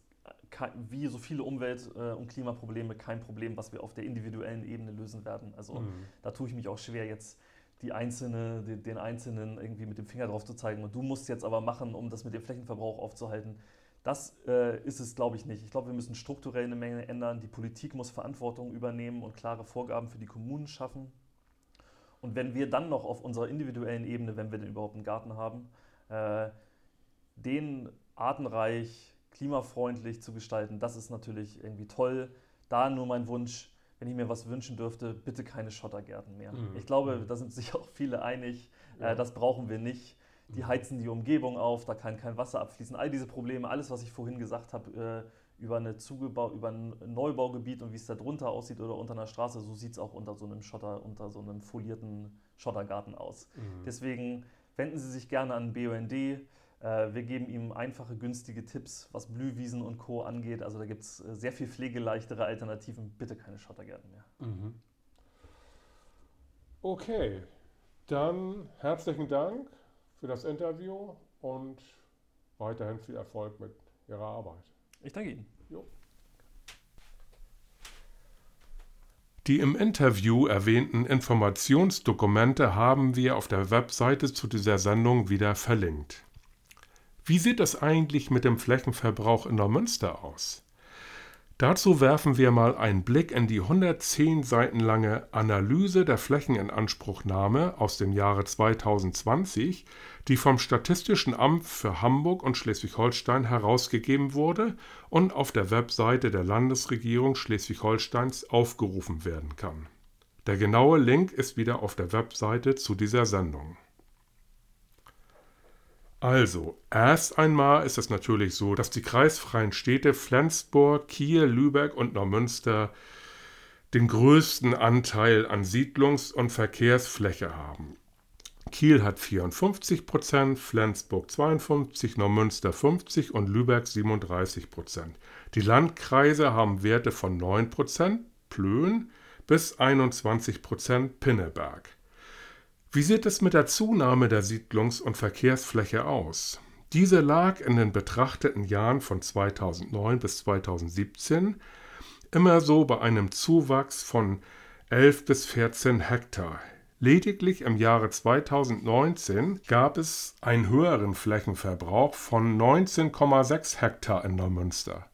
wie so viele Umwelt- äh, und Klimaprobleme kein Problem, was wir auf der individuellen Ebene lösen werden. Also mhm. da tue ich mich auch schwer, jetzt die Einzelne, den Einzelnen irgendwie mit dem Finger drauf zu zeigen. Und du musst jetzt aber machen, um das mit dem Flächenverbrauch aufzuhalten. Das äh, ist es, glaube ich, nicht. Ich glaube, wir müssen strukturell eine Menge ändern. Die Politik muss Verantwortung übernehmen und klare Vorgaben für die Kommunen schaffen. Und wenn wir dann noch auf unserer individuellen Ebene, wenn wir denn überhaupt einen Garten haben, äh, den artenreich, klimafreundlich zu gestalten, das ist natürlich irgendwie toll. Da nur mein Wunsch, wenn ich mir was wünschen dürfte, bitte keine Schottergärten mehr. Mhm. Ich glaube, mhm. da sind sich auch viele einig, äh, ja. das brauchen wir nicht die heizen die Umgebung auf, da kann kein Wasser abfließen. All diese Probleme, alles, was ich vorhin gesagt habe, äh, über, eine Zugebau über ein Neubaugebiet und wie es da drunter aussieht oder unter einer Straße, so sieht es auch unter so einem Schotter, unter so einem folierten Schottergarten aus. Mhm. Deswegen wenden Sie sich gerne an BUND. Äh, wir geben ihm einfache, günstige Tipps, was Blühwiesen und Co. angeht. Also da gibt es äh, sehr viel pflegeleichtere Alternativen. Bitte keine Schottergärten mehr. Mhm. Okay, dann herzlichen Dank für das Interview und weiterhin viel Erfolg mit Ihrer Arbeit. Ich danke Ihnen. Jo. Die im Interview erwähnten Informationsdokumente haben wir auf der Webseite zu dieser Sendung wieder verlinkt. Wie sieht es eigentlich mit dem Flächenverbrauch in Neumünster aus? Dazu werfen wir mal einen Blick in die 110 Seiten lange Analyse der Flächeninanspruchnahme aus dem Jahre 2020, die vom Statistischen Amt für Hamburg und Schleswig-Holstein herausgegeben wurde und auf der Webseite der Landesregierung Schleswig-Holsteins aufgerufen werden kann. Der genaue Link ist wieder auf der Webseite zu dieser Sendung. Also, erst einmal ist es natürlich so, dass die kreisfreien Städte Flensburg, Kiel, Lübeck und Neumünster den größten Anteil an Siedlungs- und Verkehrsfläche haben. Kiel hat 54 Prozent, Flensburg 52, Neumünster 50 und Lübeck 37 Prozent. Die Landkreise haben Werte von 9 Prozent, Plön, bis 21 Prozent, Pinneberg. Wie sieht es mit der Zunahme der Siedlungs- und Verkehrsfläche aus? Diese lag in den betrachteten Jahren von 2009 bis 2017 immer so bei einem Zuwachs von 11 bis 14 Hektar. Lediglich im Jahre 2019 gab es einen höheren Flächenverbrauch von 19,6 Hektar in Neumünster.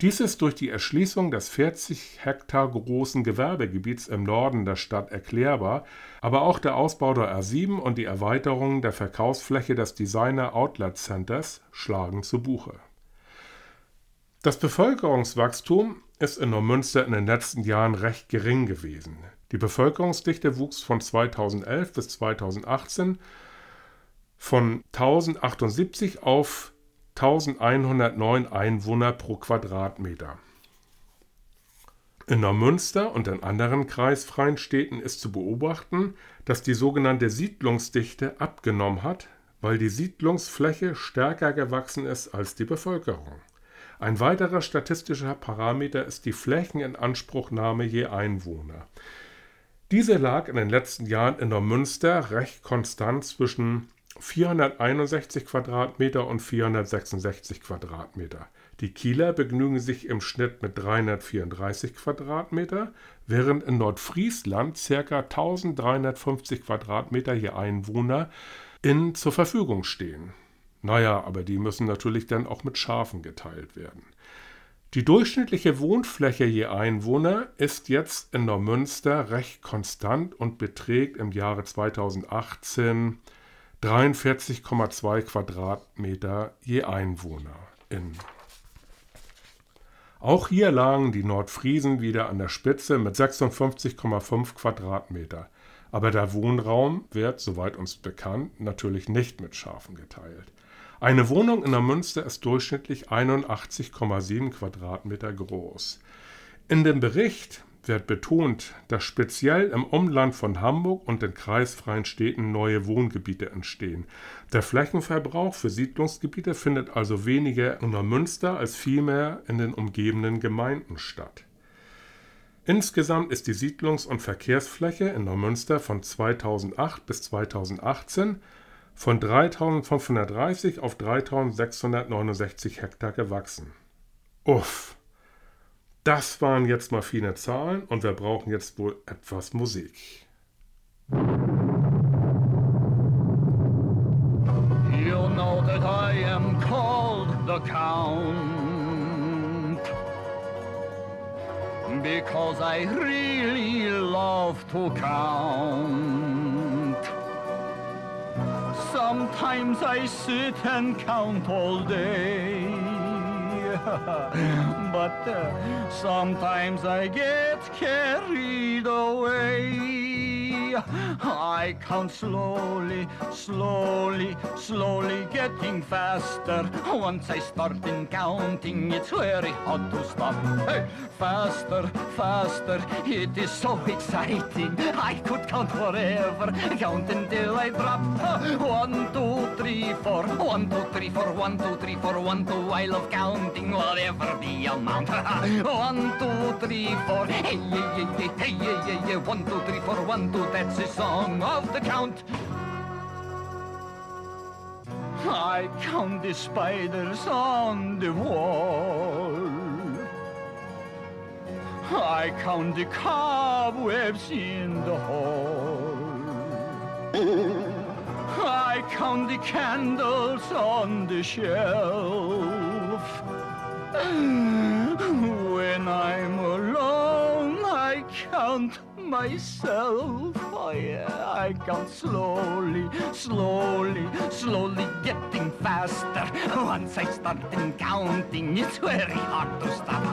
Dies ist durch die Erschließung des 40 Hektar großen Gewerbegebiets im Norden der Stadt erklärbar, aber auch der Ausbau der A7 und die Erweiterung der Verkaufsfläche des Designer Outlet Centers schlagen zu Buche. Das Bevölkerungswachstum ist in Neumünster in den letzten Jahren recht gering gewesen. Die Bevölkerungsdichte wuchs von 2011 bis 2018 von 1078 auf 1109 Einwohner pro Quadratmeter. In Neumünster und in anderen kreisfreien Städten ist zu beobachten, dass die sogenannte Siedlungsdichte abgenommen hat, weil die Siedlungsfläche stärker gewachsen ist als die Bevölkerung. Ein weiterer statistischer Parameter ist die Flächeninanspruchnahme je Einwohner. Diese lag in den letzten Jahren in Neumünster recht konstant zwischen 461 Quadratmeter und 466 Quadratmeter. Die Kieler begnügen sich im Schnitt mit 334 Quadratmeter, während in Nordfriesland ca. 1350 Quadratmeter je Einwohner in zur Verfügung stehen. Naja, aber die müssen natürlich dann auch mit Schafen geteilt werden. Die durchschnittliche Wohnfläche je Einwohner ist jetzt in Neumünster recht konstant und beträgt im Jahre 2018 43,2 Quadratmeter je Einwohner. In. Auch hier lagen die Nordfriesen wieder an der Spitze mit 56,5 Quadratmeter. Aber der Wohnraum wird, soweit uns bekannt, natürlich nicht mit Schafen geteilt. Eine Wohnung in der Münster ist durchschnittlich 81,7 Quadratmeter groß. In dem Bericht wird betont, dass speziell im Umland von Hamburg und den kreisfreien Städten neue Wohngebiete entstehen. Der Flächenverbrauch für Siedlungsgebiete findet also weniger in Neumünster als vielmehr in den umgebenden Gemeinden statt. Insgesamt ist die Siedlungs- und Verkehrsfläche in Neumünster von 2008 bis 2018 von 3530 auf 3669 Hektar gewachsen. Uff, das waren jetzt mal viele Zahlen und wir brauchen jetzt wohl etwas Musik. You know that I am called the Count because I really love to count. Sometimes I sit and count all day. But uh, sometimes I get carried away. I count slowly, slowly, slowly getting faster. Once I start in counting, it's very hard to stop. Hey, faster, faster, it is so exciting. I could count forever, count until I drop. One, two, three, four, one, two, three, four, one, two, three, four, one, two. I love counting, whatever the amount. one, two, three, four, hey, hey, hey, hey, hey, hey, one, two, three, four, one, two, three, that's the song of the Count. I count the spiders on the wall. I count the cobwebs in the hall. I count the candles on the shelf. When I'm alone, I count myself. Oh yeah, I count slowly, slowly, slowly getting faster. Once I start counting, it's very hard to stop.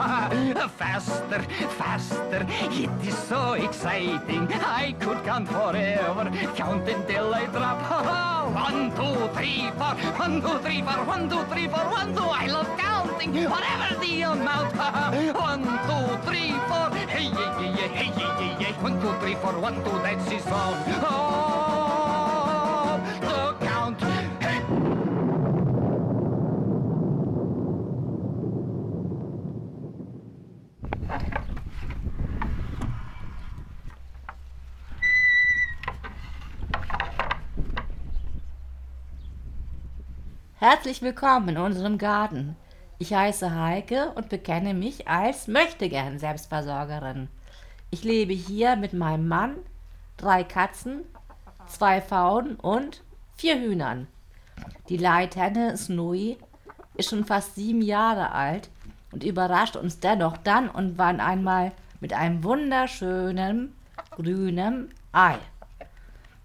faster, faster, it is so exciting. I could count forever, count until I drop. one, two, three, four, one, two, three, four, one, two, three, four, one, two. I love counting, whatever the amount. one, two, three, four, hey, yeah, yeah, hey, yeah, yeah. One, two, three, four, one, two, that's his sound. Oh, the count. Herzlich willkommen in unserem Garten. Ich heiße Heike und bekenne mich als Möchtegern Selbstversorgerin. Ich lebe hier mit meinem Mann, drei Katzen, zwei Pfauen und vier Hühnern. Die Leithenne Snowy ist schon fast sieben Jahre alt und überrascht uns dennoch dann und wann einmal mit einem wunderschönen grünen Ei.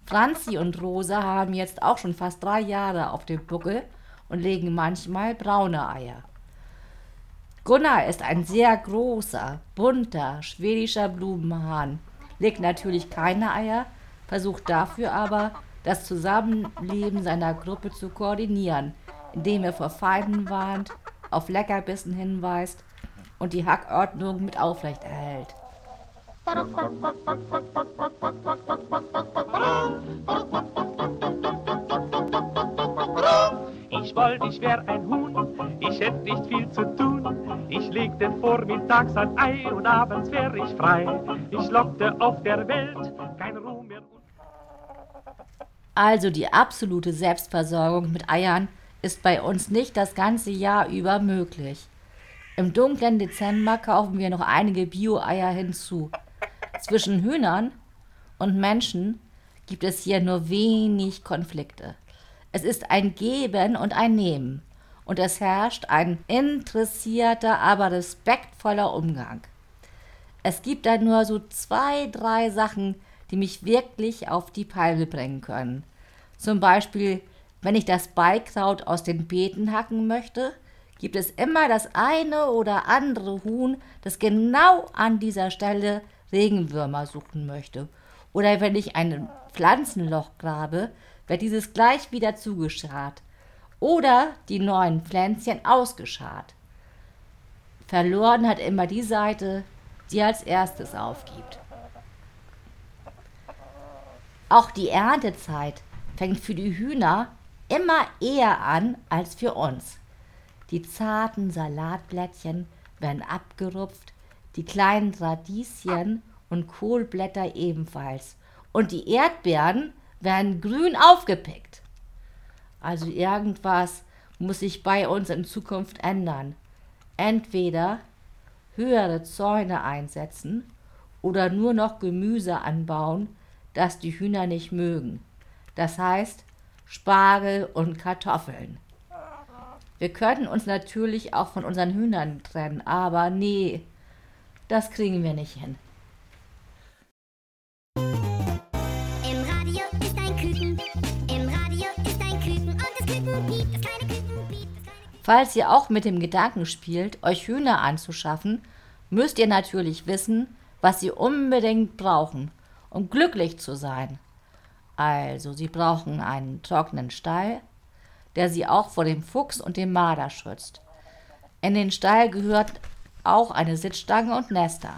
Franzi und Rosa haben jetzt auch schon fast drei Jahre auf dem Buckel und legen manchmal braune Eier. Gunnar ist ein sehr großer, bunter, schwedischer Blumenhahn, legt natürlich keine Eier, versucht dafür aber, das Zusammenleben seiner Gruppe zu koordinieren, indem er vor Feinden warnt, auf Leckerbissen hinweist und die Hackordnung mit aufrecht erhält. Ich wollte, ich wär ein Huhn, ich hätte nicht viel zu tun. Ich legte vormittags ein Ei und abends wär ich frei. Ich lockte auf der Welt kein Ruhm mehr. Also die absolute Selbstversorgung mit Eiern ist bei uns nicht das ganze Jahr über möglich. Im dunklen Dezember kaufen wir noch einige Bio-Eier hinzu. Zwischen Hühnern und Menschen gibt es hier nur wenig Konflikte. Es ist ein Geben und ein Nehmen. Und es herrscht ein interessierter, aber respektvoller Umgang. Es gibt da nur so zwei, drei Sachen, die mich wirklich auf die Palme bringen können. Zum Beispiel, wenn ich das Beikraut aus den Beeten hacken möchte, gibt es immer das eine oder andere Huhn, das genau an dieser Stelle Regenwürmer suchen möchte. Oder wenn ich ein Pflanzenloch grabe, wird dieses gleich wieder zugeschart. Oder die neuen Pflänzchen ausgeschart. Verloren hat immer die Seite, die als erstes aufgibt. Auch die Erntezeit fängt für die Hühner immer eher an als für uns. Die zarten Salatblättchen werden abgerupft, die kleinen Radieschen und Kohlblätter ebenfalls. Und die Erdbeeren werden grün aufgepickt. Also irgendwas muss sich bei uns in Zukunft ändern. Entweder höhere Zäune einsetzen oder nur noch Gemüse anbauen, das die Hühner nicht mögen. Das heißt Spargel und Kartoffeln. Wir könnten uns natürlich auch von unseren Hühnern trennen, aber nee, das kriegen wir nicht hin. Falls ihr auch mit dem Gedanken spielt, euch Hühner anzuschaffen, müsst ihr natürlich wissen, was sie unbedingt brauchen, um glücklich zu sein. Also, sie brauchen einen trockenen Stall, der sie auch vor dem Fuchs und dem Marder schützt. In den Stall gehört auch eine Sitzstange und Nester.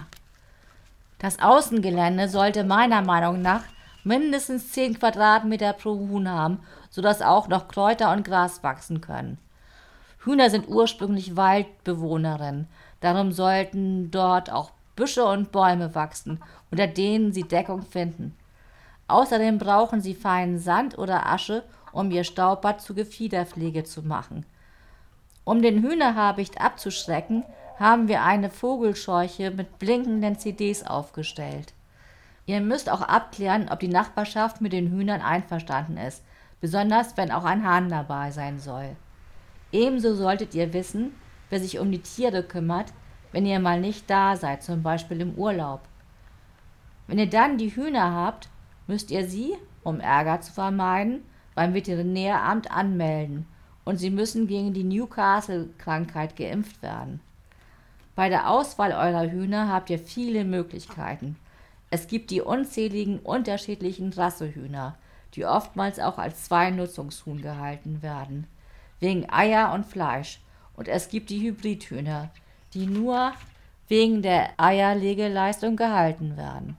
Das Außengelände sollte meiner Meinung nach mindestens 10 Quadratmeter pro Huhn haben, sodass auch noch Kräuter und Gras wachsen können. Hühner sind ursprünglich Waldbewohnerinnen, darum sollten dort auch Büsche und Bäume wachsen, unter denen sie Deckung finden. Außerdem brauchen sie feinen Sand oder Asche, um ihr Staubbad zu Gefiederpflege zu machen. Um den Hühnerhabicht abzuschrecken, haben wir eine Vogelscheuche mit blinkenden CDs aufgestellt. Ihr müsst auch abklären, ob die Nachbarschaft mit den Hühnern einverstanden ist, besonders wenn auch ein Hahn dabei sein soll. Ebenso solltet ihr wissen, wer sich um die Tiere kümmert, wenn ihr mal nicht da seid, zum Beispiel im Urlaub. Wenn ihr dann die Hühner habt, müsst ihr sie, um Ärger zu vermeiden, beim Veterinäramt anmelden und sie müssen gegen die Newcastle-Krankheit geimpft werden. Bei der Auswahl eurer Hühner habt ihr viele Möglichkeiten. Es gibt die unzähligen unterschiedlichen Rassehühner, die oftmals auch als Zweinutzungshuhn gehalten werden, wegen Eier und Fleisch. Und es gibt die Hybridhühner, die nur wegen der Eierlegeleistung gehalten werden.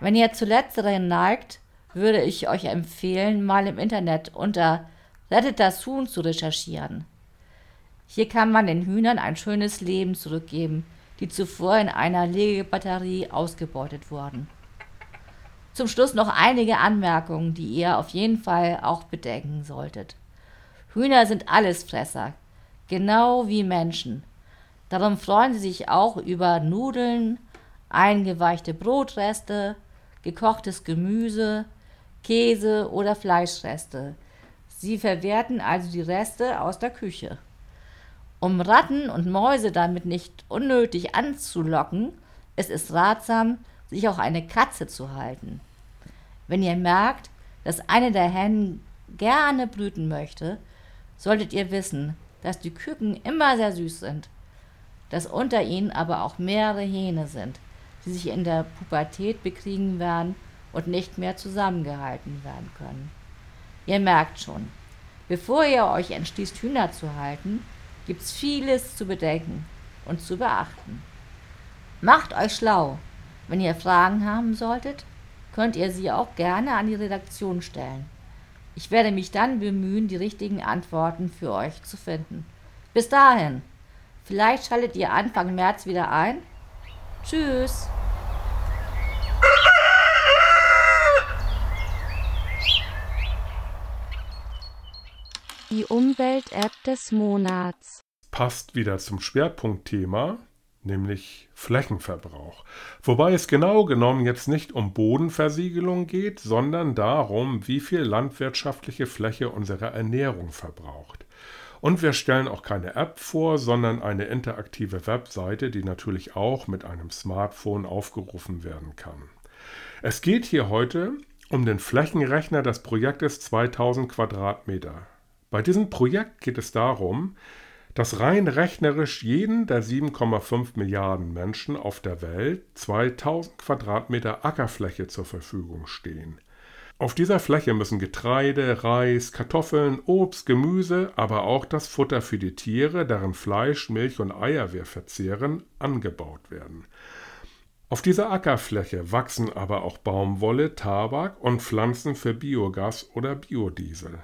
Wenn ihr zu letzteren neigt, würde ich euch empfehlen, mal im Internet unter Rettet das Huhn zu recherchieren. Hier kann man den Hühnern ein schönes Leben zurückgeben, die zuvor in einer Legebatterie ausgebeutet wurden. Zum Schluss noch einige Anmerkungen, die ihr auf jeden Fall auch bedenken solltet. Hühner sind Allesfresser, genau wie Menschen. Darum freuen sie sich auch über Nudeln, eingeweichte Brotreste, gekochtes Gemüse, Käse oder Fleischreste. Sie verwerten also die Reste aus der Küche. Um Ratten und Mäuse damit nicht unnötig anzulocken, ist es ratsam, sich auch eine Katze zu halten. Wenn ihr merkt, dass eine der Hennen gerne brüten möchte, solltet ihr wissen, dass die Küken immer sehr süß sind, dass unter ihnen aber auch mehrere Hähne sind, die sich in der Pubertät bekriegen werden und nicht mehr zusammengehalten werden können. Ihr merkt schon, bevor ihr euch entschließt, Hühner zu halten, gibt's vieles zu bedenken und zu beachten. Macht euch schlau. Wenn ihr Fragen haben solltet, könnt ihr sie auch gerne an die Redaktion stellen. Ich werde mich dann bemühen, die richtigen Antworten für euch zu finden. Bis dahin. Vielleicht schaltet ihr Anfang März wieder ein. Tschüss. Die Umwelt-App des Monats. Passt wieder zum Schwerpunktthema, nämlich Flächenverbrauch. Wobei es genau genommen jetzt nicht um Bodenversiegelung geht, sondern darum, wie viel landwirtschaftliche Fläche unsere Ernährung verbraucht. Und wir stellen auch keine App vor, sondern eine interaktive Webseite, die natürlich auch mit einem Smartphone aufgerufen werden kann. Es geht hier heute um den Flächenrechner des Projektes 2000 Quadratmeter. Bei diesem Projekt geht es darum, dass rein rechnerisch jeden der 7,5 Milliarden Menschen auf der Welt 2000 Quadratmeter Ackerfläche zur Verfügung stehen. Auf dieser Fläche müssen Getreide, Reis, Kartoffeln, Obst, Gemüse, aber auch das Futter für die Tiere, deren Fleisch, Milch und Eier wir verzehren, angebaut werden. Auf dieser Ackerfläche wachsen aber auch Baumwolle, Tabak und Pflanzen für Biogas oder Biodiesel.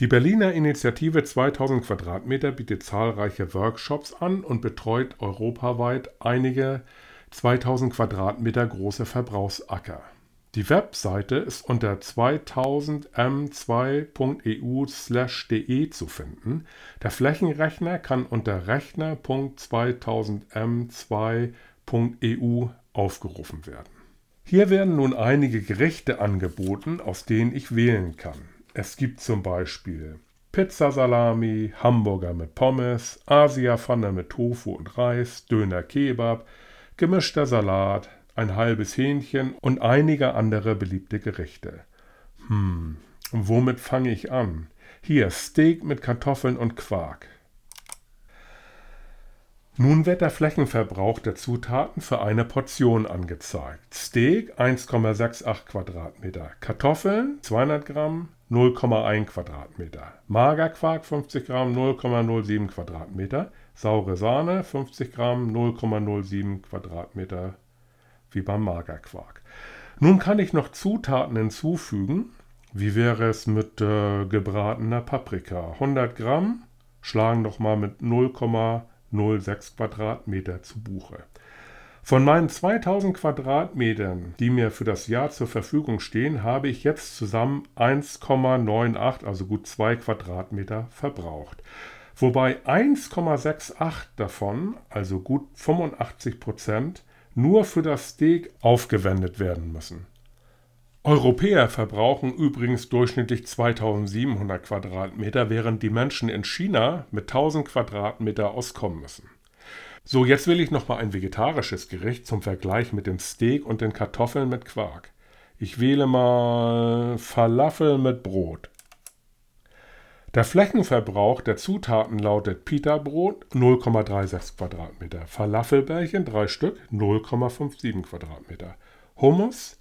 Die Berliner Initiative 2000 Quadratmeter bietet zahlreiche Workshops an und betreut europaweit einige 2000 Quadratmeter große Verbrauchsacker. Die Webseite ist unter 2000m2.eu/de zu finden. Der Flächenrechner kann unter rechner.2000m2.eu aufgerufen werden. Hier werden nun einige Gerichte angeboten, aus denen ich wählen kann. Es gibt zum Beispiel Pizzasalami, Hamburger mit Pommes, Asia-Pfanne mit Tofu und Reis, Döner Kebab, gemischter Salat, ein halbes Hähnchen und einige andere beliebte Gerichte. Hm, womit fange ich an? Hier Steak mit Kartoffeln und Quark. Nun wird der Flächenverbrauch der Zutaten für eine Portion angezeigt. Steak 1,68 Quadratmeter, Kartoffeln 200 Gramm, 0,1 Quadratmeter. Magerquark 50 Gramm 0,07 Quadratmeter. Saure Sahne 50 Gramm 0,07 Quadratmeter wie beim Magerquark. Nun kann ich noch Zutaten hinzufügen. Wie wäre es mit äh, gebratener Paprika? 100 Gramm schlagen doch mal mit 0,06 Quadratmeter zu Buche. Von meinen 2000 Quadratmetern, die mir für das Jahr zur Verfügung stehen, habe ich jetzt zusammen 1,98, also gut 2 Quadratmeter verbraucht. Wobei 1,68 davon, also gut 85 Prozent, nur für das Steak aufgewendet werden müssen. Europäer verbrauchen übrigens durchschnittlich 2700 Quadratmeter, während die Menschen in China mit 1000 Quadratmeter auskommen müssen. So, jetzt will ich noch mal ein vegetarisches Gericht zum Vergleich mit dem Steak und den Kartoffeln mit Quark. Ich wähle mal Falafel mit Brot. Der Flächenverbrauch der Zutaten lautet Pita-Brot 0,36 Quadratmeter, Falafelbällchen 3 Stück 0,57 Quadratmeter, Hummus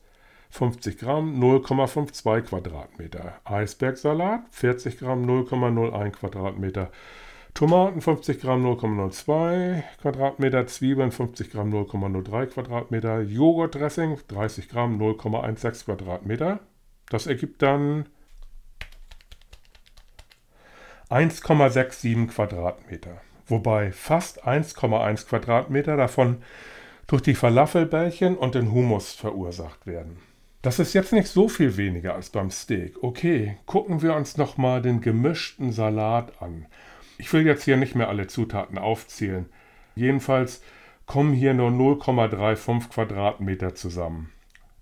50 Gramm 0,52 Quadratmeter, Eisbergsalat 40 Gramm 0,01 Quadratmeter, Tomaten 50 Gramm 0,02 Quadratmeter, Zwiebeln 50 Gramm 0,03 Quadratmeter, Joghurtdressing 30 Gramm 0,16 Quadratmeter. Das ergibt dann 1,67 Quadratmeter, wobei fast 1,1 Quadratmeter davon durch die Falafelbällchen und den Humus verursacht werden. Das ist jetzt nicht so viel weniger als beim Steak. Okay, gucken wir uns nochmal den gemischten Salat an. Ich will jetzt hier nicht mehr alle Zutaten aufzählen. Jedenfalls kommen hier nur 0,35 Quadratmeter zusammen.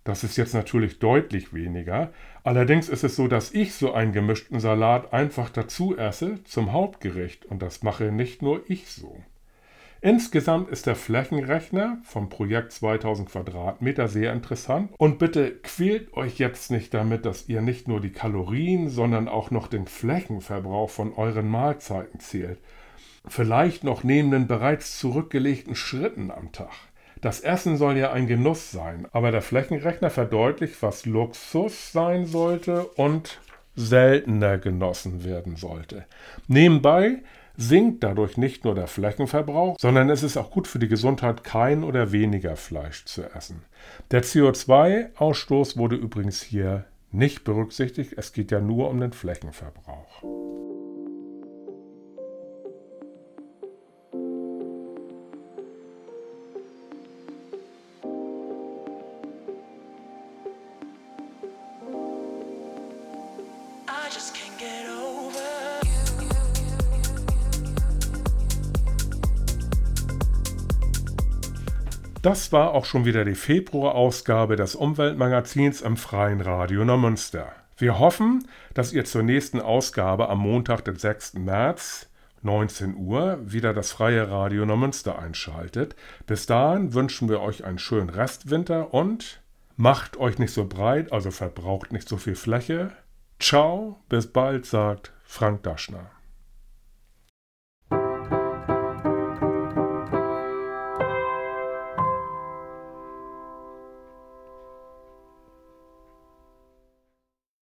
Das ist jetzt natürlich deutlich weniger. Allerdings ist es so, dass ich so einen gemischten Salat einfach dazu esse zum Hauptgericht und das mache nicht nur ich so. Insgesamt ist der Flächenrechner vom Projekt 2000 Quadratmeter sehr interessant und bitte quält euch jetzt nicht damit, dass ihr nicht nur die Kalorien, sondern auch noch den Flächenverbrauch von euren Mahlzeiten zählt. Vielleicht noch neben den bereits zurückgelegten Schritten am Tag. Das Essen soll ja ein Genuss sein, aber der Flächenrechner verdeutlicht, was Luxus sein sollte und seltener genossen werden sollte. Nebenbei sinkt dadurch nicht nur der Flächenverbrauch, sondern es ist auch gut für die Gesundheit, kein oder weniger Fleisch zu essen. Der CO2-Ausstoß wurde übrigens hier nicht berücksichtigt, es geht ja nur um den Flächenverbrauch. Das war auch schon wieder die Februarausgabe des Umweltmagazins im Freien Radio Neumünster. Wir hoffen, dass ihr zur nächsten Ausgabe am Montag, den 6. März, 19 Uhr, wieder das Freie Radio Neumünster einschaltet. Bis dahin wünschen wir euch einen schönen Restwinter und macht euch nicht so breit, also verbraucht nicht so viel Fläche. Ciao, bis bald, sagt Frank Daschner.